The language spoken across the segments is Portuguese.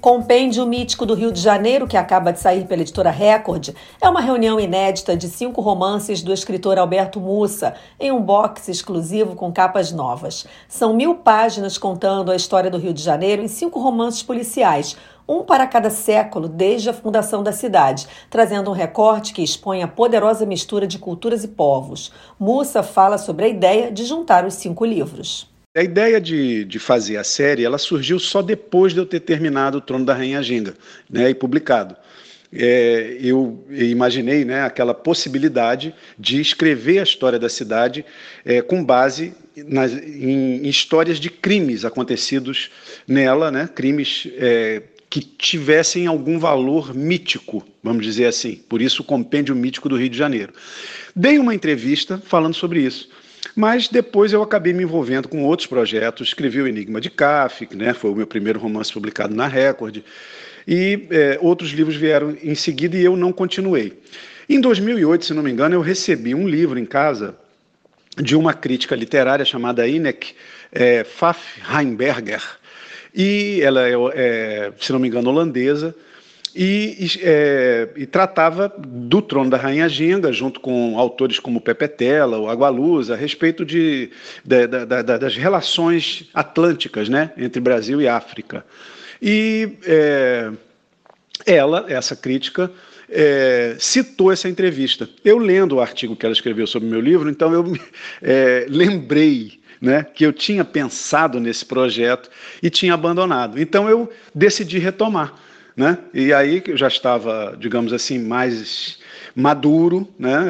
Compêndio Mítico do Rio de Janeiro, que acaba de sair pela editora Record, é uma reunião inédita de cinco romances do escritor Alberto Mussa, em um box exclusivo com capas novas. São mil páginas contando a história do Rio de Janeiro em cinco romances policiais, um para cada século desde a fundação da cidade, trazendo um recorte que expõe a poderosa mistura de culturas e povos. Mussa fala sobre a ideia de juntar os cinco livros. A ideia de, de fazer a série ela surgiu só depois de eu ter terminado o Trono da Rainha Ginga né, e publicado. É, eu imaginei né, aquela possibilidade de escrever a história da cidade é, com base nas, em, histórias de crimes acontecidos nela, né, crimes é, que tivessem algum valor mítico, vamos dizer assim. Por isso o compêndio mítico do Rio de Janeiro. Dei uma entrevista falando sobre isso. Mas depois eu acabei me envolvendo com outros projetos, escrevi o Enigma de Kafka, né, foi o meu primeiro romance publicado na Record, e é, outros livros vieram em seguida e eu não continuei. Em 2008, se não me engano, eu recebi um livro em casa de uma crítica literária chamada Inek é, Pfaff-Heimberger, e ela é, é, se não me engano, holandesa, e, é, e, tratava do trono da Rainha Ginga, junto com autores como Pepe Tela, o Agualuz, a respeito de, de, de, de, das relações atlânticas né, entre Brasil e África. E é, ela, essa crítica, é, citou essa entrevista. Eu lendo o artigo que ela escreveu sobre o meu livro, então eu é, lembrei né, que eu tinha pensado nesse projeto e tinha abandonado. Então eu decidi retomar. Né? E aí eu já estava, digamos assim, mais maduro, né?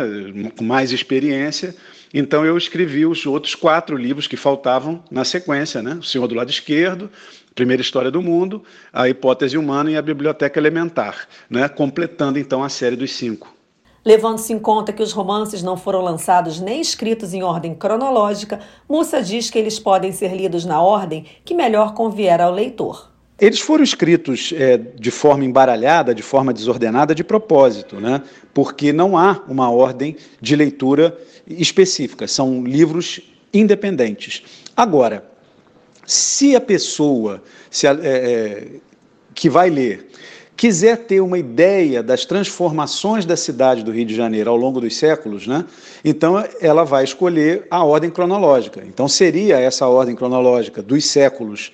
com mais experiência, então eu escrevi os outros quatro livros que faltavam na sequência, né? O Senhor do Lado Esquerdo, Primeira História do Mundo, A Hipótese Humana e a Biblioteca Elementar, né? completando então a série dos cinco. Levando-se em conta que os romances não foram lançados nem escritos em ordem cronológica, Mussa diz que eles podem ser lidos na ordem que melhor convier ao leitor. Eles foram escritos é, de forma embaralhada, de forma desordenada, de propósito, né? porque não há uma ordem de leitura específica, são livros independentes. Agora, se a pessoa se a, é, é, que vai ler quiser ter uma ideia das transformações da cidade do Rio de Janeiro ao longo dos séculos, né, então ela vai escolher a ordem cronológica. Então seria essa ordem cronológica dos séculos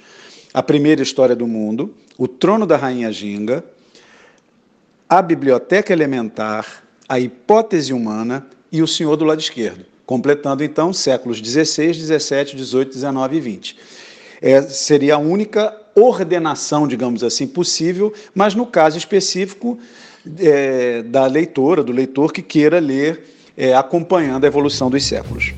a primeira história do mundo, o trono da rainha Ginga, a biblioteca elementar, a hipótese humana e o senhor do lado esquerdo, completando então séculos 16, 17, 18, 19 e 20. É, seria a única ordenação, digamos assim, possível, mas no caso específico é, da leitora, do leitor que queira ler é, acompanhando a evolução dos séculos.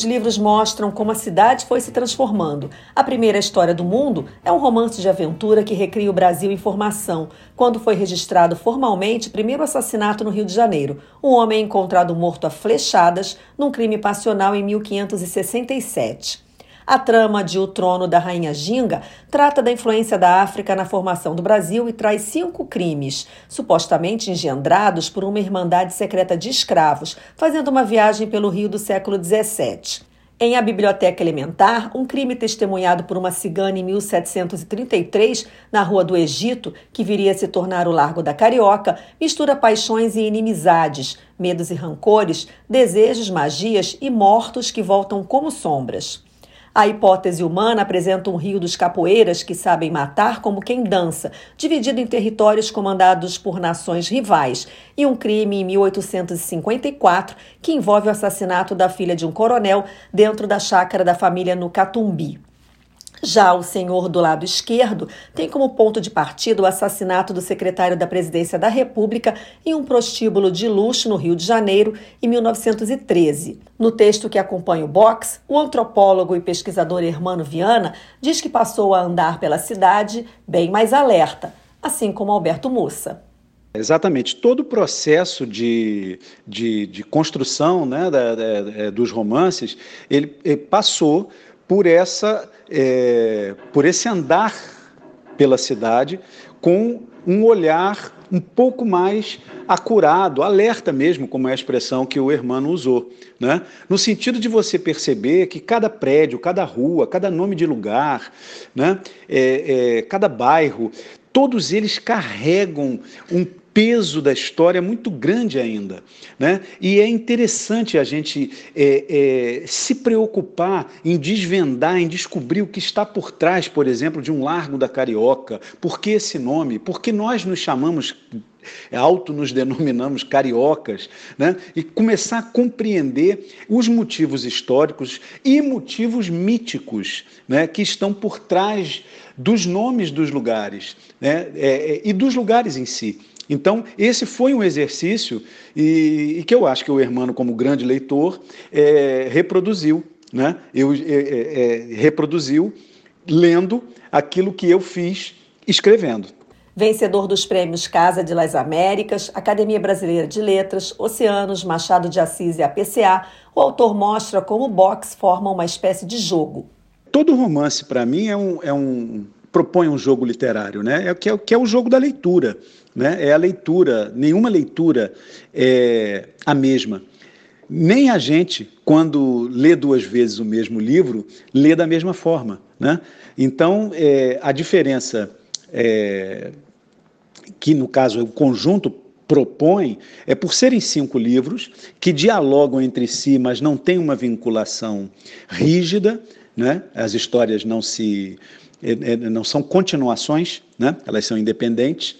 Os livros mostram como a cidade foi se transformando. A primeira história do mundo é um romance de aventura que recria o Brasil em formação, quando foi registrado formalmente o primeiro assassinato no Rio de Janeiro. Um homem é encontrado morto a flechadas num crime passional em 1567. A trama de O Trono da Rainha Ginga trata da influência da África na formação do Brasil e traz cinco crimes, supostamente engendrados por uma irmandade secreta de escravos, fazendo uma viagem pelo Rio do século XVII. Em A Biblioteca Elementar, um crime testemunhado por uma cigana em 1733, na Rua do Egito, que viria a se tornar o Largo da Carioca, mistura paixões e inimizades, medos e rancores, desejos, magias e mortos que voltam como sombras. A hipótese humana apresenta um rio dos capoeiras que sabem matar como quem dança, dividido em territórios comandados por nações rivais, e um crime em 1854 que envolve o assassinato da filha de um coronel dentro da chácara da família no Catumbi. Já o senhor do lado esquerdo tem como ponto de partida o assassinato do secretário da Presidência da República em um prostíbulo de luxo no Rio de Janeiro em 1913. No texto que acompanha o box, o antropólogo e pesquisador Hermano Viana diz que passou a andar pela cidade bem mais alerta, assim como Alberto Mussa. Exatamente. Todo o processo de, de, de construção né, da, da, é, dos romances, ele, ele passou por, essa, é, por esse andar pela cidade com um olhar um pouco mais acurado, alerta mesmo, como é a expressão que o Hermano usou, né? no sentido de você perceber que cada prédio, cada rua, cada nome de lugar, né? É, é, cada bairro, todos eles carregam um peso da história é muito grande ainda. Né? E é interessante a gente é, é, se preocupar em desvendar, em descobrir o que está por trás, por exemplo, de um Largo da Carioca. Por que esse nome? Por que nós nos chamamos auto nos denominamos cariocas, né? e começar a compreender os motivos históricos e motivos míticos né? que estão por trás dos nomes dos lugares né? É, é, e dos lugares em si. Então, esse foi um exercício e, e que eu acho que o Hermano, como grande leitor, é, reproduziu. Né? Eu, é, é, é, reproduziu lendo aquilo que eu fiz escrevendo. Vencedor dos prêmios Casa de las Américas, Academia Brasileira de Letras, Oceanos, Machado de Assis e APCA, o autor mostra como o box forma uma espécie de jogo. Todo romance, para mim, é um, é um propõe um jogo literário, né? É, que, é, que é o jogo da leitura. Né? É a leitura, nenhuma leitura é a mesma. Nem a gente, quando lê duas vezes o mesmo livro, lê da mesma forma. Né? Então, é, a diferença é, que, no caso, o conjunto propõe é por serem cinco livros que dialogam entre si, mas não têm uma vinculação rígida, né? as histórias não se não são continuações, né? elas são independentes.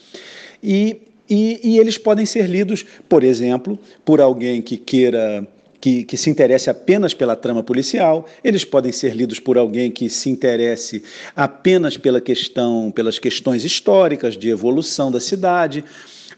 E, e, e eles podem ser lidos, por exemplo, por alguém que queira que, que, se interesse apenas pela trama policial, eles podem ser lidos por alguém que se interesse apenas pela questão, pelas questões históricas de evolução da cidade.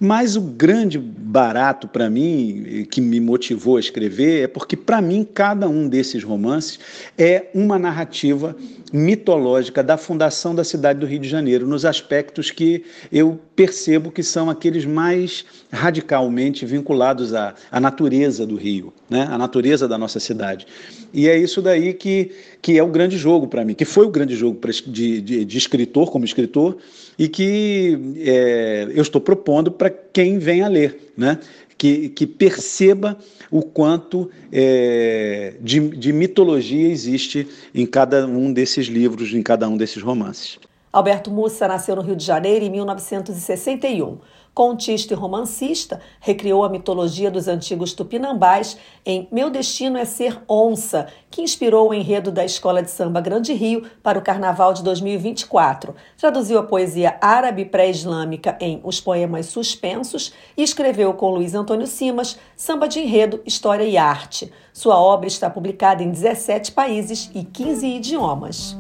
Mas o grande barato para mim, que me motivou a escrever, é porque, para mim, cada um desses romances é uma narrativa mitológica da fundação da cidade do Rio de Janeiro, nos aspectos que eu percebo que são aqueles mais radicalmente vinculados à, à natureza do Rio, né? à natureza da nossa cidade. E é isso daí que, que é o grande jogo para mim, que foi o grande jogo de, de, de escritor, como escritor, e que é, eu estou propondo para quem vem a ler, né? que, que perceba o quanto é, de, de mitologia existe em cada um desses livros, em cada um desses romances. Alberto Mussa nasceu no Rio de Janeiro em 1961. Contista e romancista, recriou a mitologia dos antigos tupinambás em Meu Destino é Ser Onça, que inspirou o enredo da Escola de Samba Grande Rio para o Carnaval de 2024. Traduziu a poesia árabe pré-islâmica em Os Poemas Suspensos e escreveu com Luiz Antônio Simas Samba de Enredo, História e Arte. Sua obra está publicada em 17 países e 15 idiomas.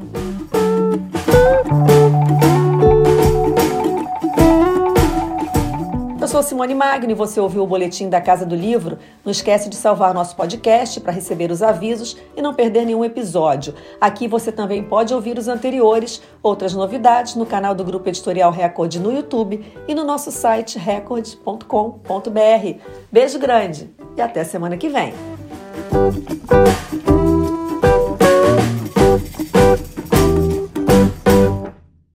Sou Simone Magno e você ouviu o boletim da Casa do Livro. Não esquece de salvar nosso podcast para receber os avisos e não perder nenhum episódio. Aqui você também pode ouvir os anteriores, outras novidades no canal do Grupo Editorial Record no YouTube e no nosso site record.com.br. Beijo grande e até semana que vem.